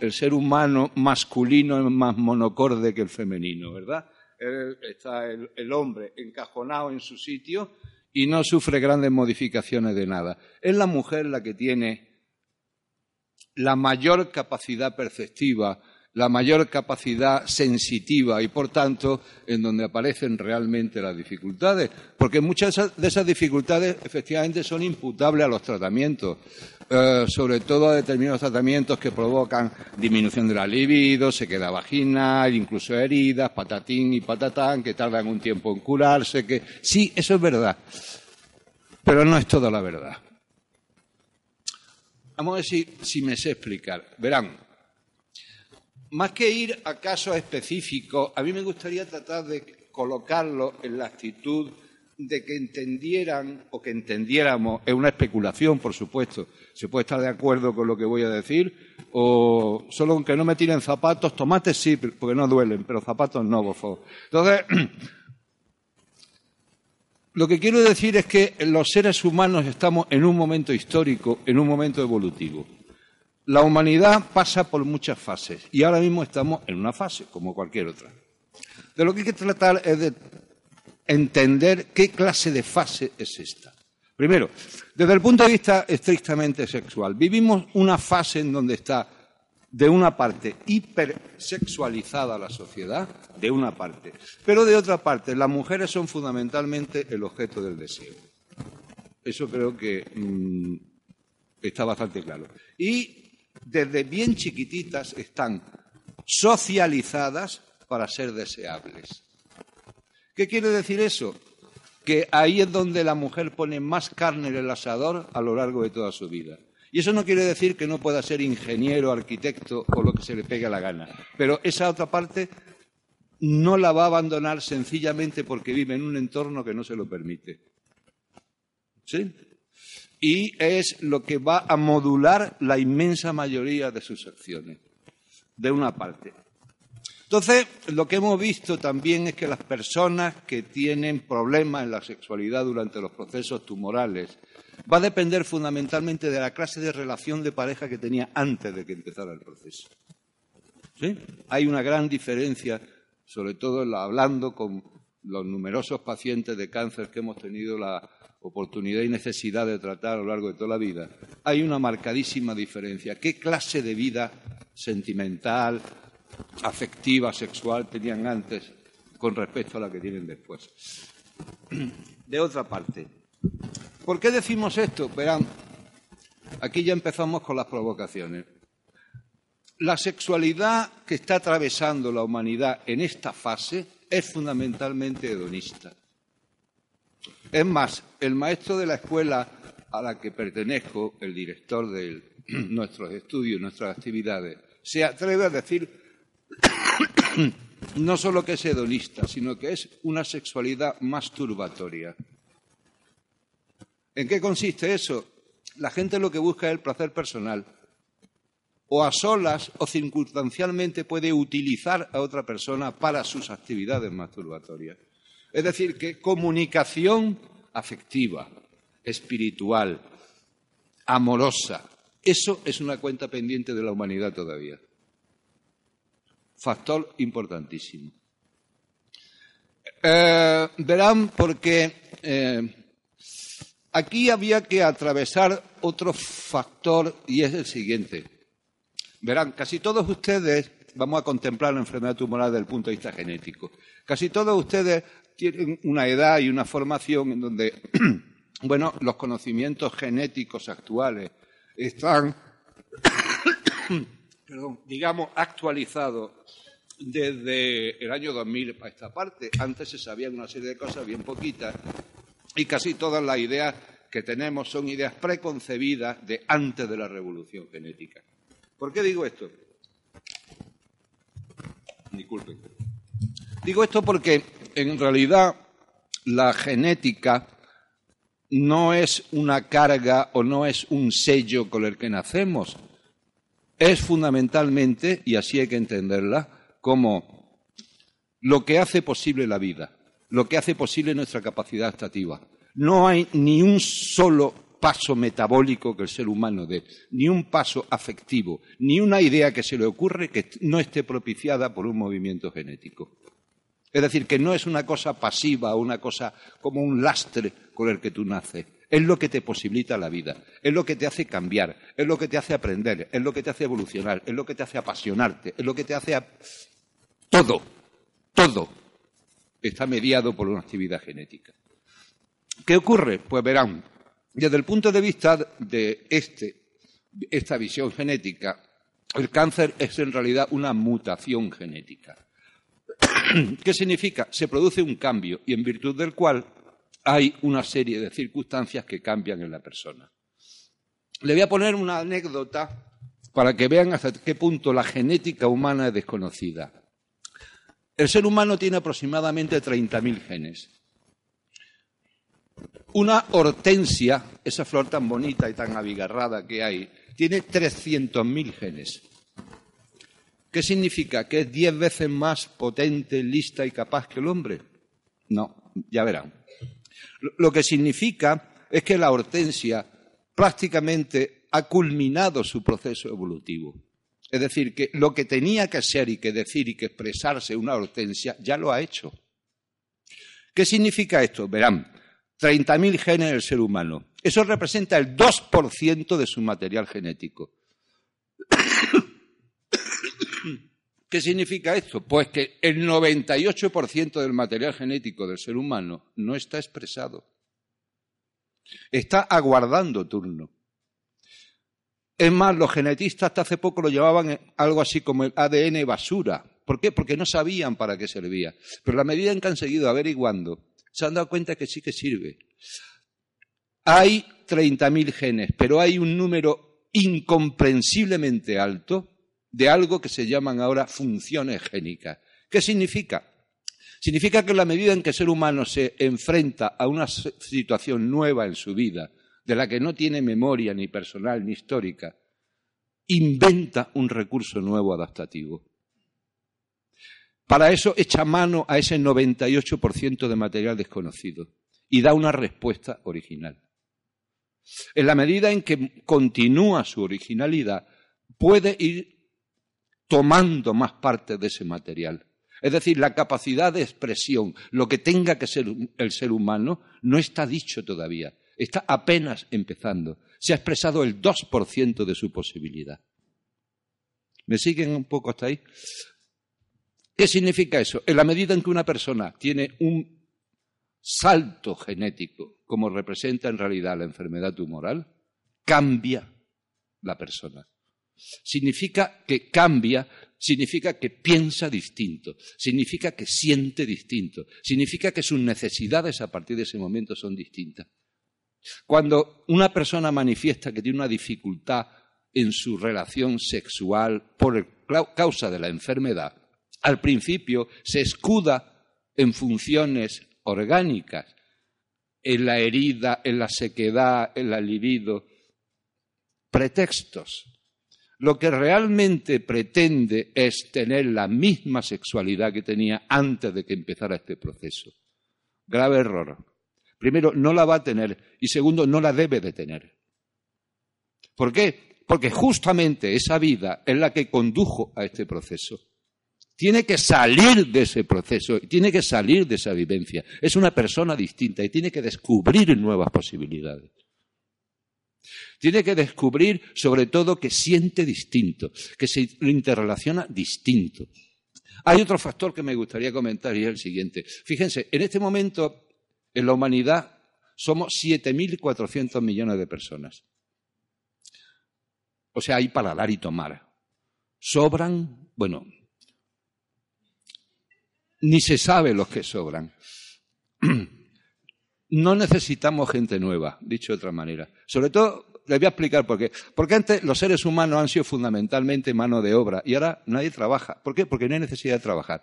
el ser humano masculino es más monocorde que el femenino, ¿verdad? está el, hombre encajonado en su sitio y no sufre grandes modificaciones de nada. Es la mujer la que tiene la mayor capacidad perceptiva, la mayor capacidad sensitiva y, por tanto, en donde aparecen realmente las dificultades. Porque muchas de esas dificultades, efectivamente, son imputables a los tratamientos. Eh, sobre todo a determinados tratamientos que provocan disminución de la libido, sequedad vaginal, incluso heridas, patatín y patatán, que tardan un tiempo en curarse, que sí, eso es verdad, pero no es toda la verdad. Vamos a ver si, si me sé explicar. Verán, más que ir a casos específicos, a mí me gustaría tratar de colocarlo en la actitud de que entendieran o que entendiéramos, es una especulación, por supuesto, se puede estar de acuerdo con lo que voy a decir, o solo aunque no me tiren zapatos, tomates sí, porque no duelen, pero zapatos no, por favor. Entonces, lo que quiero decir es que los seres humanos estamos en un momento histórico, en un momento evolutivo. La humanidad pasa por muchas fases y ahora mismo estamos en una fase, como cualquier otra. De lo que hay que tratar es de entender qué clase de fase es esta. Primero, desde el punto de vista estrictamente sexual, vivimos una fase en donde está, de una parte, hipersexualizada la sociedad, de una parte, pero de otra parte, las mujeres son fundamentalmente el objeto del deseo. Eso creo que mm, está bastante claro. Y desde bien chiquititas están socializadas para ser deseables. ¿Qué quiere decir eso? Que ahí es donde la mujer pone más carne en el asador a lo largo de toda su vida. Y eso no quiere decir que no pueda ser ingeniero, arquitecto o lo que se le pegue a la gana. Pero esa otra parte no la va a abandonar sencillamente porque vive en un entorno que no se lo permite. ¿Sí? Y es lo que va a modular la inmensa mayoría de sus acciones, de una parte. Entonces, lo que hemos visto también es que las personas que tienen problemas en la sexualidad durante los procesos tumorales va a depender fundamentalmente de la clase de relación de pareja que tenía antes de que empezara el proceso. ¿Sí? Hay una gran diferencia, sobre todo hablando con los numerosos pacientes de cáncer que hemos tenido la oportunidad y necesidad de tratar a lo largo de toda la vida. Hay una marcadísima diferencia. ¿Qué clase de vida sentimental, afectiva, sexual tenían antes con respecto a la que tienen después. De otra parte, ¿por qué decimos esto? Verán, aquí ya empezamos con las provocaciones. La sexualidad que está atravesando la humanidad en esta fase es fundamentalmente hedonista. Es más, el maestro de la escuela a la que pertenezco, el director de nuestros estudios, nuestras actividades, se atreve a decir no solo que es hedonista, sino que es una sexualidad masturbatoria. ¿En qué consiste eso? La gente lo que busca es el placer personal. O a solas o circunstancialmente puede utilizar a otra persona para sus actividades masturbatorias. Es decir, que comunicación afectiva, espiritual, amorosa, eso es una cuenta pendiente de la humanidad todavía factor importantísimo. Eh, verán, porque eh, aquí había que atravesar otro factor y es el siguiente. Verán, casi todos ustedes, vamos a contemplar la enfermedad tumoral desde el punto de vista genético, casi todos ustedes tienen una edad y una formación en donde, bueno, los conocimientos genéticos actuales están digamos, actualizado desde el año 2000 para esta parte. Antes se sabían una serie de cosas bien poquitas y casi todas las ideas que tenemos son ideas preconcebidas de antes de la revolución genética. ¿Por qué digo esto? Disculpen. Digo esto porque en realidad la genética no es una carga o no es un sello con el que nacemos, es fundamentalmente, y así hay que entenderla, como lo que hace posible la vida, lo que hace posible nuestra capacidad estativa. No hay ni un solo paso metabólico que el ser humano dé, ni un paso afectivo, ni una idea que se le ocurre que no esté propiciada por un movimiento genético. Es decir, que no es una cosa pasiva, una cosa como un lastre con el que tú naces. Es lo que te posibilita la vida, es lo que te hace cambiar, es lo que te hace aprender, es lo que te hace evolucionar, es lo que te hace apasionarte, es lo que te hace todo, todo está mediado por una actividad genética. ¿Qué ocurre? Pues verán, desde el punto de vista de este, esta visión genética, el cáncer es en realidad una mutación genética. ¿Qué significa? Se produce un cambio y en virtud del cual hay una serie de circunstancias que cambian en la persona. Le voy a poner una anécdota para que vean hasta qué punto la genética humana es desconocida. El ser humano tiene aproximadamente 30.000 genes. Una hortensia, esa flor tan bonita y tan abigarrada que hay, tiene 300.000 genes. ¿Qué significa? ¿Que es diez veces más potente, lista y capaz que el hombre? No, ya verán. Lo que significa es que la hortensia prácticamente ha culminado su proceso evolutivo. Es decir, que lo que tenía que ser y que decir y que expresarse una hortensia ya lo ha hecho. ¿Qué significa esto? Verán, 30.000 genes del ser humano. Eso representa el 2% de su material genético. ¿Qué significa esto? Pues que el 98% del material genético del ser humano no está expresado. Está aguardando turno. Es más, los genetistas hasta hace poco lo llamaban algo así como el ADN basura. ¿Por qué? Porque no sabían para qué servía. Pero la medida en que han seguido averiguando, se han dado cuenta que sí que sirve. Hay 30.000 genes, pero hay un número incomprensiblemente alto de algo que se llaman ahora funciones génicas. ¿Qué significa? Significa que en la medida en que el ser humano se enfrenta a una situación nueva en su vida, de la que no tiene memoria ni personal ni histórica, inventa un recurso nuevo adaptativo. Para eso echa mano a ese 98% de material desconocido y da una respuesta original. En la medida en que continúa su originalidad, puede ir tomando más parte de ese material. Es decir, la capacidad de expresión, lo que tenga que ser el ser humano, no está dicho todavía. Está apenas empezando. Se ha expresado el 2% de su posibilidad. ¿Me siguen un poco hasta ahí? ¿Qué significa eso? En la medida en que una persona tiene un salto genético, como representa en realidad la enfermedad tumoral, cambia la persona. Significa que cambia, significa que piensa distinto, significa que siente distinto, significa que sus necesidades a partir de ese momento son distintas. Cuando una persona manifiesta que tiene una dificultad en su relación sexual por causa de la enfermedad, al principio se escuda en funciones orgánicas, en la herida, en la sequedad, en la libido, pretextos lo que realmente pretende es tener la misma sexualidad que tenía antes de que empezara este proceso. Grave error. Primero, no la va a tener y segundo, no la debe de tener. ¿Por qué? Porque justamente esa vida es la que condujo a este proceso. Tiene que salir de ese proceso, tiene que salir de esa vivencia. Es una persona distinta y tiene que descubrir nuevas posibilidades. Tiene que descubrir, sobre todo, que siente distinto, que se interrelaciona distinto. Hay otro factor que me gustaría comentar y es el siguiente. Fíjense, en este momento, en la humanidad, somos 7.400 millones de personas. O sea, hay para dar y tomar. Sobran, bueno, ni se sabe los que sobran. no necesitamos gente nueva, dicho de otra manera. Sobre todo, les voy a explicar por qué. Porque antes los seres humanos han sido fundamentalmente mano de obra y ahora nadie trabaja. ¿Por qué? Porque no hay necesidad de trabajar.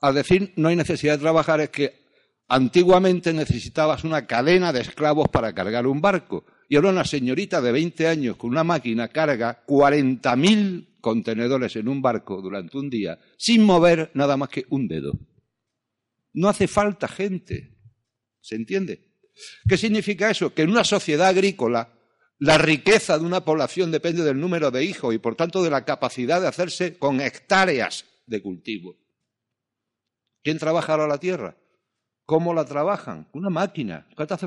Al decir no hay necesidad de trabajar es que antiguamente necesitabas una cadena de esclavos para cargar un barco. Y ahora una señorita de 20 años con una máquina carga 40.000 contenedores en un barco durante un día sin mover nada más que un dedo. No hace falta gente. ¿Se entiende? ¿Qué significa eso? Que en una sociedad agrícola la riqueza de una población depende del número de hijos y por tanto de la capacidad de hacerse con hectáreas de cultivo. ¿Quién trabaja ahora la tierra? ¿Cómo la trabajan? Una máquina. ¿Cuántas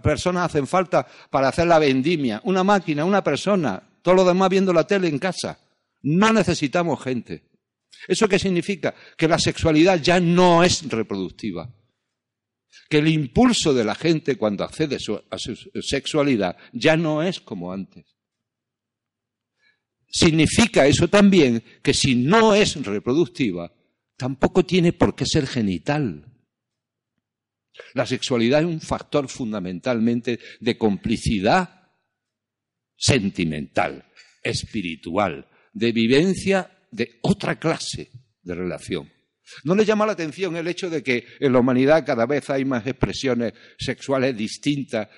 personas hacen falta para hacer la vendimia? Una máquina, una persona. Todo lo demás viendo la tele en casa. No necesitamos gente. ¿Eso qué significa? Que la sexualidad ya no es reproductiva. Que el impulso de la gente cuando accede a su sexualidad ya no es como antes. Significa eso también que si no es reproductiva, tampoco tiene por qué ser genital. La sexualidad es un factor fundamentalmente de complicidad sentimental, espiritual, de vivencia de otra clase de relación. ¿No le llama la atención el hecho de que en la humanidad cada vez hay más expresiones sexuales distintas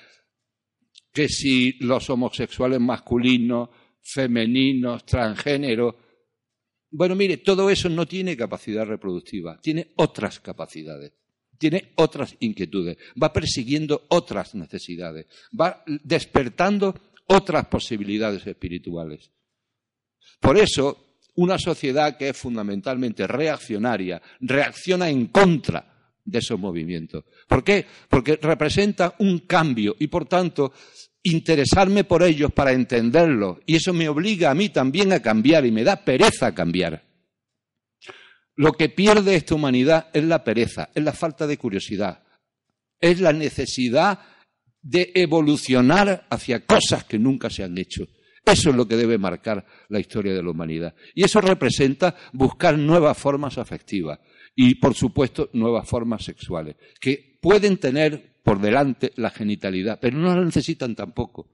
que si los homosexuales masculinos, femeninos, transgéneros? Bueno, mire, todo eso no tiene capacidad reproductiva, tiene otras capacidades, tiene otras inquietudes, va persiguiendo otras necesidades, va despertando otras posibilidades espirituales. Por eso, una sociedad que es fundamentalmente reaccionaria reacciona en contra de esos movimientos. ¿Por qué? Porque representa un cambio y, por tanto, interesarme por ellos para entenderlos. Y eso me obliga a mí también a cambiar y me da pereza cambiar. Lo que pierde esta humanidad es la pereza, es la falta de curiosidad, es la necesidad de evolucionar hacia cosas que nunca se han hecho. Eso es lo que debe marcar la historia de la humanidad. Y eso representa buscar nuevas formas afectivas y, por supuesto, nuevas formas sexuales, que pueden tener por delante la genitalidad, pero no la necesitan tampoco.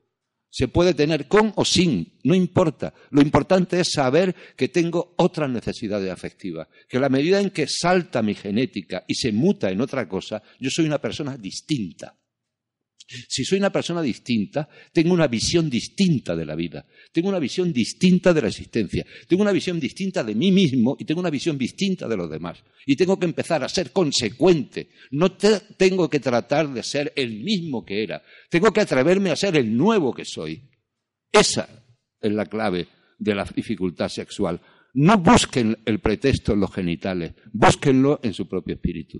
Se puede tener con o sin, no importa. Lo importante es saber que tengo otras necesidades afectivas, que la medida en que salta mi genética y se muta en otra cosa, yo soy una persona distinta. Si soy una persona distinta, tengo una visión distinta de la vida, tengo una visión distinta de la existencia, tengo una visión distinta de mí mismo y tengo una visión distinta de los demás. Y tengo que empezar a ser consecuente. No tengo que tratar de ser el mismo que era, tengo que atreverme a ser el nuevo que soy. Esa es la clave de la dificultad sexual. No busquen el pretexto en los genitales, búsquenlo en su propio espíritu.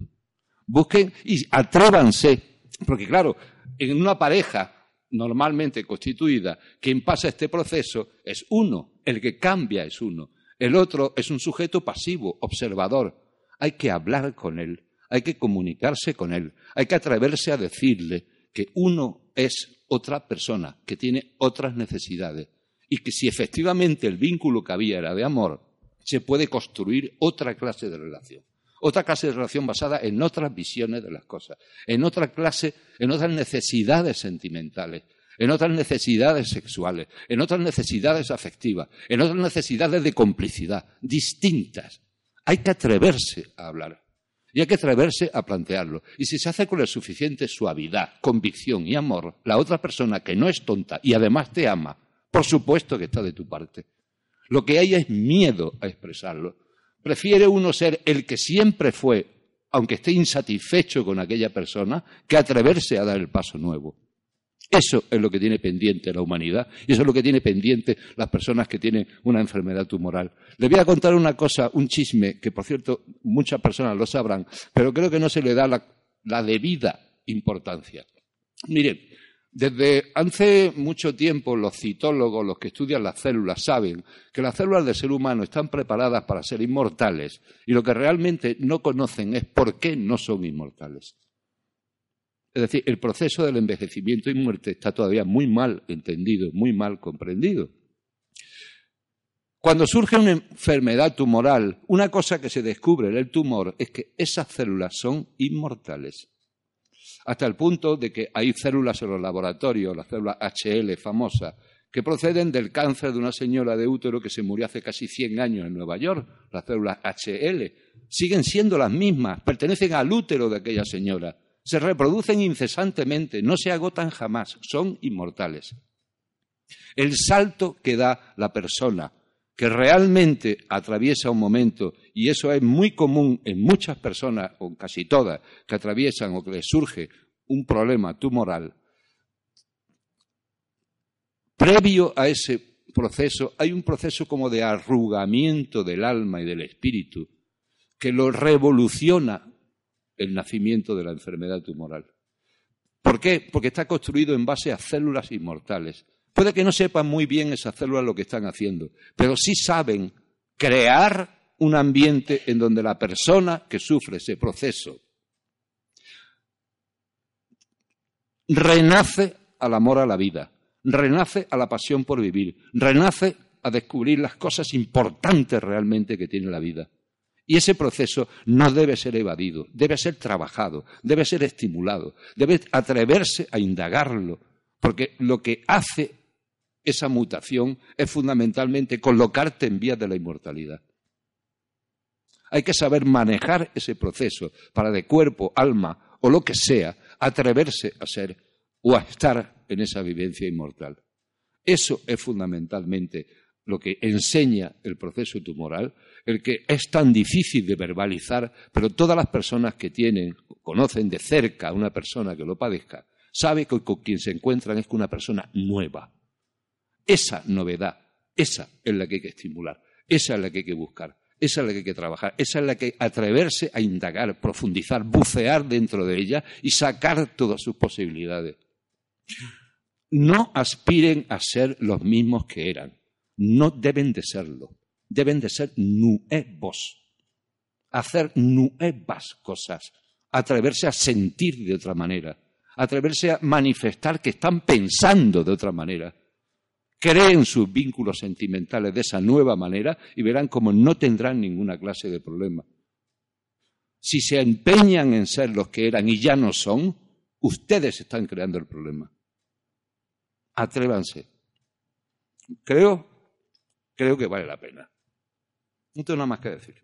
Busquen y atrévanse, porque claro, en una pareja normalmente constituida, quien pasa este proceso es uno, el que cambia es uno, el otro es un sujeto pasivo, observador. Hay que hablar con él, hay que comunicarse con él, hay que atreverse a decirle que uno es otra persona, que tiene otras necesidades y que si efectivamente el vínculo que había era de amor, se puede construir otra clase de relación otra clase de relación basada en otras visiones de las cosas, en otra clase, en otras necesidades sentimentales, en otras necesidades sexuales, en otras necesidades afectivas, en otras necesidades de complicidad, distintas. Hay que atreverse a hablar y hay que atreverse a plantearlo. Y si se hace con la suficiente suavidad, convicción y amor, la otra persona que no es tonta y además te ama, por supuesto que está de tu parte. Lo que hay es miedo a expresarlo. Prefiere uno ser el que siempre fue, aunque esté insatisfecho con aquella persona, que atreverse a dar el paso nuevo. Eso es lo que tiene pendiente la humanidad y eso es lo que tiene pendiente las personas que tienen una enfermedad tumoral. Le voy a contar una cosa, un chisme, que por cierto muchas personas lo sabrán, pero creo que no se le da la, la debida importancia. Mire, desde hace mucho tiempo los citólogos, los que estudian las células, saben que las células del ser humano están preparadas para ser inmortales y lo que realmente no conocen es por qué no son inmortales. Es decir, el proceso del envejecimiento y muerte está todavía muy mal entendido, muy mal comprendido. Cuando surge una enfermedad tumoral, una cosa que se descubre en el tumor es que esas células son inmortales hasta el punto de que hay células en los laboratorios, la célula HL famosa, que proceden del cáncer de una señora de útero que se murió hace casi 100 años en Nueva York, las células HL. Siguen siendo las mismas, pertenecen al útero de aquella señora, se reproducen incesantemente, no se agotan jamás, son inmortales. El salto que da la persona que realmente atraviesa un momento, y eso es muy común en muchas personas, o casi todas, que atraviesan o que les surge un problema tumoral, previo a ese proceso hay un proceso como de arrugamiento del alma y del espíritu que lo revoluciona el nacimiento de la enfermedad tumoral. ¿Por qué? Porque está construido en base a células inmortales. Puede que no sepan muy bien esas células lo que están haciendo, pero sí saben crear un ambiente en donde la persona que sufre ese proceso renace al amor a la vida, renace a la pasión por vivir, renace a descubrir las cosas importantes realmente que tiene la vida. Y ese proceso no debe ser evadido, debe ser trabajado, debe ser estimulado, debe atreverse a indagarlo, porque lo que hace esa mutación es fundamentalmente colocarte en vías de la inmortalidad. Hay que saber manejar ese proceso para de cuerpo, alma o lo que sea, atreverse a ser o a estar en esa vivencia inmortal. Eso es fundamentalmente lo que enseña el proceso tumoral, el que es tan difícil de verbalizar, pero todas las personas que tienen, conocen de cerca a una persona que lo padezca, saben que con quien se encuentran es con una persona nueva. Esa novedad, esa es la que hay que estimular, esa es la que hay que buscar, esa es la que hay que trabajar, esa es la que hay que atreverse a indagar, profundizar, bucear dentro de ella y sacar todas sus posibilidades. No aspiren a ser los mismos que eran. No deben de serlo. Deben de ser nuevos. Hacer nuevas cosas. Atreverse a sentir de otra manera. Atreverse a manifestar que están pensando de otra manera. Creen sus vínculos sentimentales de esa nueva manera y verán como no tendrán ninguna clase de problema. Si se empeñan en ser los que eran y ya no son, ustedes están creando el problema atrévanse. Creo, creo que vale la pena. No tengo nada más que decir.